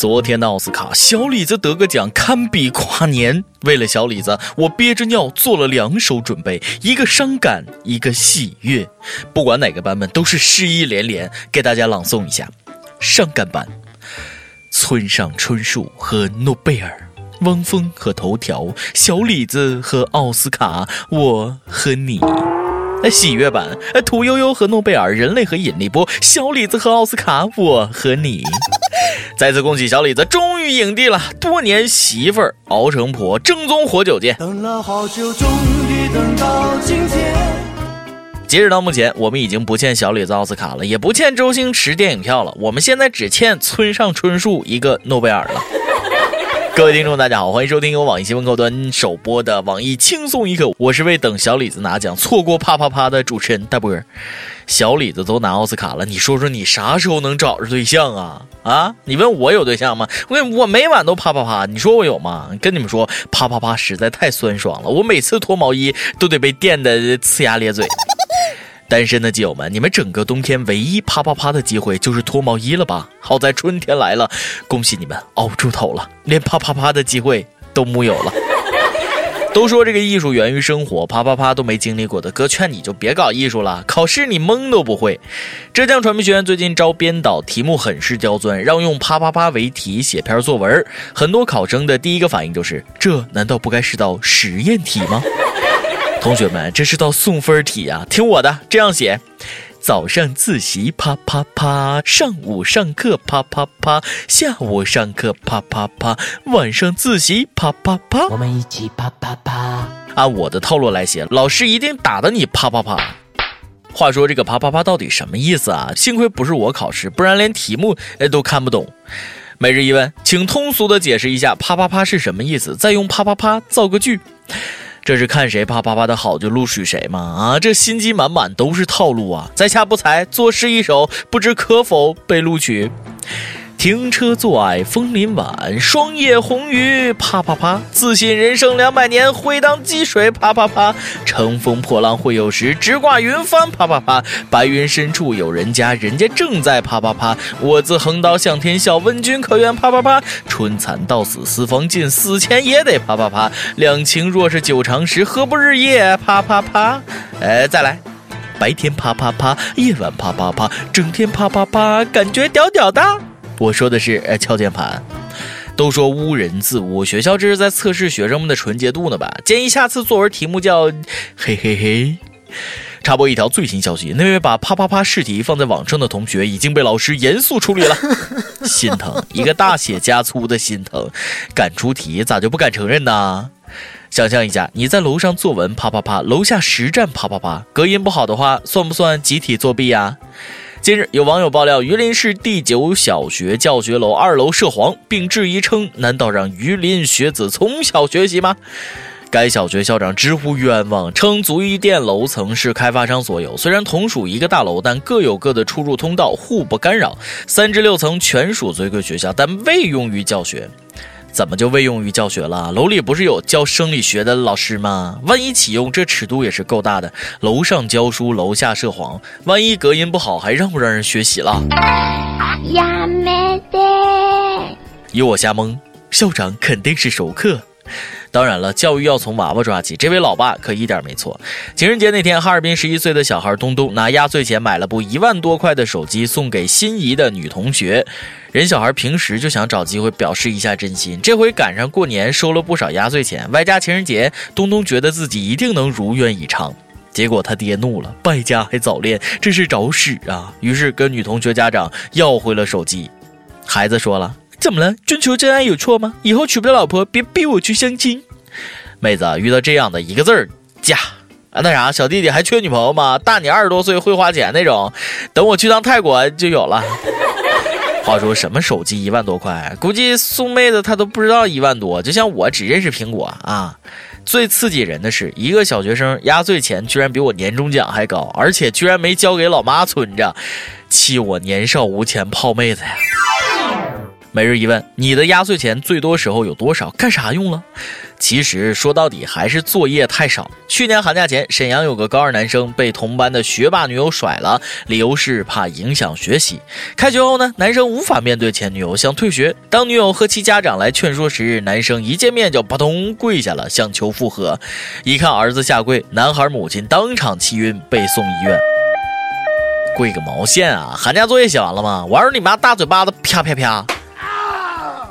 昨天的奥斯卡，小李子得个奖，堪比跨年。为了小李子，我憋着尿做了两手准备，一个伤感，一个喜悦。不管哪个版本，都是诗意连连。给大家朗诵一下：伤感版，村上春树和诺贝尔，汪峰和头条，小李子和奥斯卡，我和你。喜悦版，屠呦呦和诺贝尔，人类和引力波，小李子和奥斯卡，我和你。再次恭喜小李子终于影帝了，多年媳妇儿熬成婆，正宗活久见。等了好久，终于等到今天。截止到目前，我们已经不欠小李子奥斯卡了，也不欠周星驰电影票了，我们现在只欠村上春树一个诺贝尔了。各位听众，大家好，欢迎收听由网易新闻客户端首播的网易轻松一刻。我是为等小李子拿奖错过啪啪啪的主持人大波儿。小李子都拿奥斯卡了，你说说你啥时候能找着对象啊？啊，你问我有对象吗？我我每晚都啪啪啪，你说我有吗？跟你们说，啪啪啪实在太酸爽了，我每次脱毛衣都得被电的呲牙咧嘴。单身的基友们，你们整个冬天唯一啪啪啪的机会就是脱毛衣了吧？好在春天来了，恭喜你们熬出头了，连啪啪啪的机会都木有了。都说这个艺术源于生活，啪啪啪都没经历过的哥，劝你就别搞艺术了，考试你蒙都不会。浙江传媒学院最近招编导，题目很是刁钻，让用啪啪啪为题写篇作文。很多考生的第一个反应就是：这难道不该是道实验题吗？同学们，这是道送分题啊！听我的，这样写：早上自习啪啪啪，上午上课啪啪啪，下午上课啪啪啪，晚上自习啪啪啪。我们一起啪啪啪。按我的套路来写，老师一定打的你啪啪啪。话说这个啪啪啪到底什么意思啊？幸亏不是我考试，不然连题目哎都看不懂。每日一问，请通俗的解释一下啪啪啪是什么意思，再用啪啪啪造个句。这是看谁啪啪啪的好就录取谁吗？啊，这心机满满都是套路啊！在下不才，作诗一首，不知可否被录取。停车坐爱枫林晚，霜叶红于啪啪啪。自信人生两百年，会当积水啪啪啪。乘风破浪会有时，直挂云帆啪啪啪。白云深处有人家，人家正在啪啪啪。我自横刀向天笑，问君可愿啪啪啪。春蚕到死丝方尽，死前也得啪啪啪。两情若是久长时，何不日夜啪啪啪？哎，再来，白天啪啪啪，夜晚啪啪啪，整天啪啪啪，感觉屌屌的。我说的是，呃，敲键盘。都说污人自污，学校这是在测试学生们的纯洁度呢吧？建议下次作文题目叫“嘿嘿嘿”。插播一条最新消息：那位把啪啪啪试题放在网上的同学已经被老师严肃处理了。心疼，一个大写加粗的心疼。敢出题咋就不敢承认呢？想象一下，你在楼上作文啪啪啪，楼下实战啪啪啪，隔音不好的话，算不算集体作弊呀？近日，有网友爆料，榆林市第九小学教学楼二楼涉黄，并质疑称：“难道让榆林学子从小学习吗？”该小学校长直呼冤枉，称足浴店楼层是开发商所有，虽然同属一个大楼，但各有各的出入通道，互不干扰。三至六层全属尊贵学校，但未用于教学。怎么就未用于教学了？楼里不是有教生理学的老师吗？万一启用，这尺度也是够大的。楼上教书，楼下涉黄，万一隔音不好，还让不让人学习了？呀没得！有我瞎蒙，校长肯定是熟客。当然了，教育要从娃娃抓起。这位老爸可一点没错。情人节那天，哈尔滨十一岁的小孩东东拿压岁钱买了部一万多块的手机送给心仪的女同学。人小孩平时就想找机会表示一下真心，这回赶上过年收了不少压岁钱，外加情人节，东东觉得自己一定能如愿以偿。结果他爹怒了，败家还早恋，这是找屎啊！于是跟女同学家长要回了手机。孩子说了：“怎么了？追求真爱有错吗？以后娶不到老婆，别逼我去相亲。”妹子遇到这样的一个字儿嫁啊！那啥，小弟弟还缺女朋友吗？大你二十多岁，会花钱那种，等我去趟泰国就有了。话说什么手机一万多块，估计送妹子她都不知道一万多。就像我只认识苹果啊。最刺激人的是，一个小学生压岁钱居然比我年终奖还高，而且居然没交给老妈存着，气我年少无钱泡妹子呀。每日一问：你的压岁钱最多时候有多少？干啥用了？其实说到底还是作业太少。去年寒假前，沈阳有个高二男生被同班的学霸女友甩了，理由是怕影响学习。开学后呢，男生无法面对前女友，想退学。当女友和其家长来劝说时，男生一见面就扑通跪下了，想求复合。一看儿子下跪，男孩母亲当场气晕，被送医院。跪个毛线啊！寒假作业写完了吗？玩你妈大嘴巴子，啪啪啪！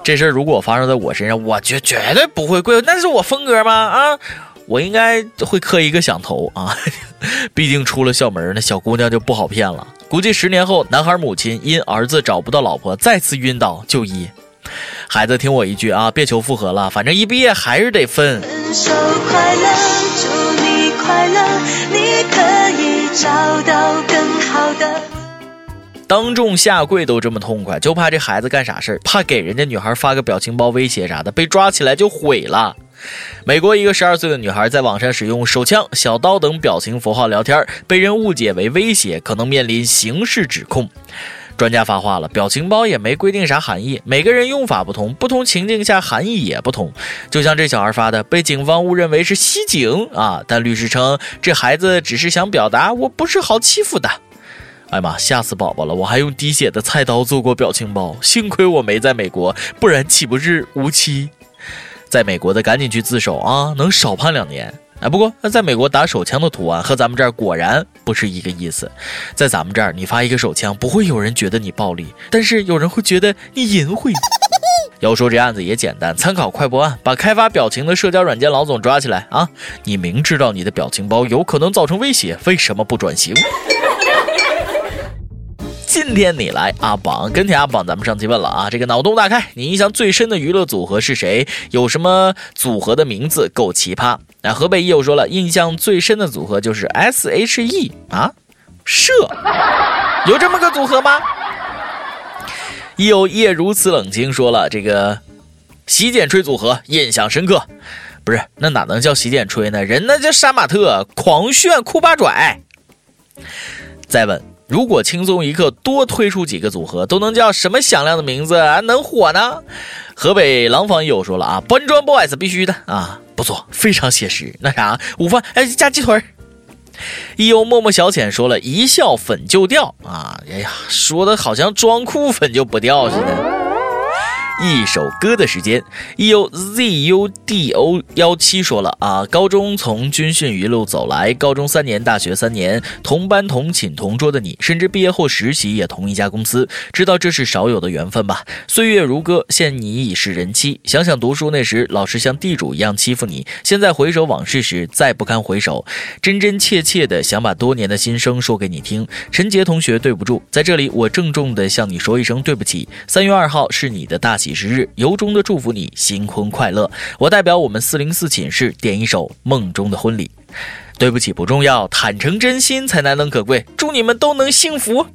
这事儿如果发生在我身上，我绝绝对不会跪，那是我风格吗？啊，我应该会磕一个响头啊！毕竟出了校门，那小姑娘就不好骗了。估计十年后，男孩母亲因儿子找不到老婆，再次晕倒就医。孩子，听我一句啊，别求复合了，反正一毕业还是得分。分手快乐，祝你快乐，你可以找到更好的。当众下跪都这么痛快，就怕这孩子干啥事？怕给人家女孩发个表情包威胁啥的，被抓起来就毁了。美国一个十二岁的女孩在网上使用手枪、小刀等表情符号聊天，被人误解为威胁，可能面临刑事指控。专家发话了，表情包也没规定啥含义，每个人用法不同，不同情境下含义也不同。就像这小孩发的，被警方误认为是袭警啊，但律师称这孩子只是想表达我不是好欺负的。哎妈，吓死宝宝了！我还用滴血的菜刀做过表情包，幸亏我没在美国，不然岂不是无期？在美国的赶紧去自首啊，能少判两年。哎，不过那在美国打手枪的图案和咱们这儿果然不是一个意思。在咱们这儿，你发一个手枪，不会有人觉得你暴力，但是有人会觉得你淫秽。要说这案子也简单，参考快播案，把开发表情的社交软件老总抓起来啊！你明知道你的表情包有可能造成威胁，为什么不转型？今天你来阿榜跟帖阿榜，咱们上期问了啊，这个脑洞大开，你印象最深的娱乐组合是谁？有什么组合的名字够奇葩？那河北又说了，印象最深的组合就是 S H E 啊，社有这么个组合吗？一有夜如此冷清说了，这个洗剪吹组合印象深刻，不是那哪能叫洗剪吹呢？人那叫杀马特，狂炫酷八拽。再问。如果轻松一刻多推出几个组合，都能叫什么响亮的名字啊？能火呢？河北廊坊友说了啊，搬砖 boys 必须的啊，不错，非常写实。那啥，午饭哎加鸡腿。一有默默小浅说了一笑粉就掉啊，哎呀，说的好像装酷粉就不掉似的。一首歌的时间，E U Z U D O 幺七说了啊，高中从军训一路走来，高中三年，大学三年，同班同寝同桌的你，甚至毕业后实习也同一家公司，知道这是少有的缘分吧？岁月如歌，现你已是人妻。想想读书那时，老师像地主一样欺负你，现在回首往事时，再不堪回首。真真切切的想把多年的心声说给你听。陈杰同学，对不住，在这里我郑重的向你说一声对不起。三月二号是你的大喜。几十日，由衷的祝福你新婚快乐。我代表我们四零四寝室点一首《梦中的婚礼》。对不起，不重要，坦诚真心才难能可贵。祝你们都能幸福。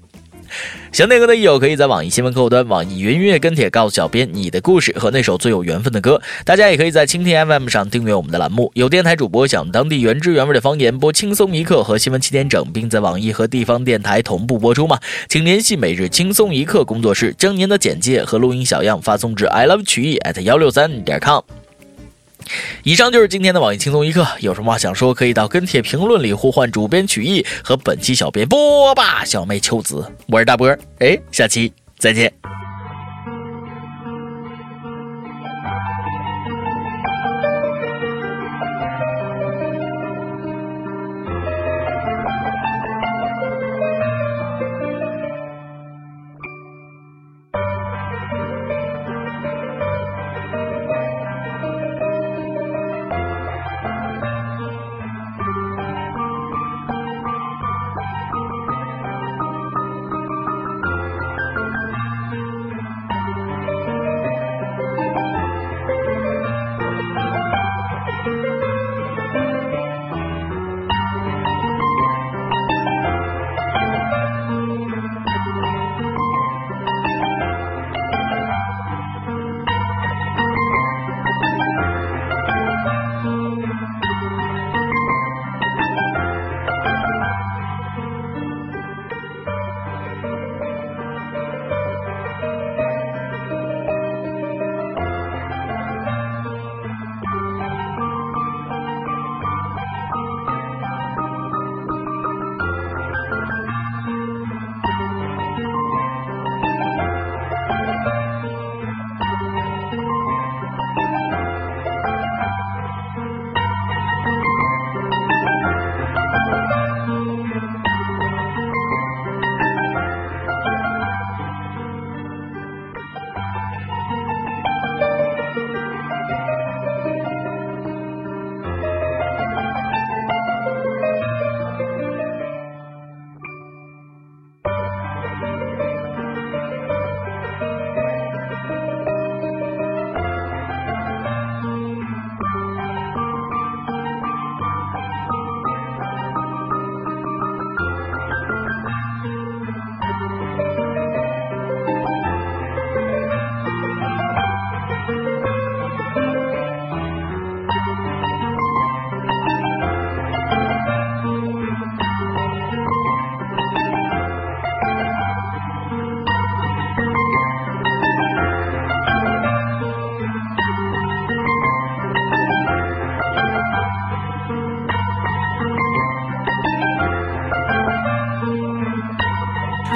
想点歌的益友可以在网易新闻客户端、网易云音乐跟帖告诉小编你的故事和那首最有缘分的歌。大家也可以在蜻蜓 FM 上订阅我们的栏目。有电台主播想当地原汁原味的方言播轻松一刻和新闻七点整，并在网易和地方电台同步播出吗？请联系每日轻松一刻工作室，将您的简介和录音小样发送至 i love 曲艺 at 幺六三点 com。以上就是今天的网易轻松一刻，有什么话想说，可以到跟帖评论里呼唤主编曲艺和本期小编波霸小妹秋子，我是大波，哎，下期再见。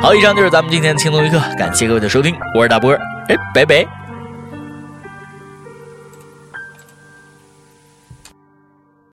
好，以上就是咱们今天的轻松一刻，感谢各位的收听，我是大波儿，哎，拜拜。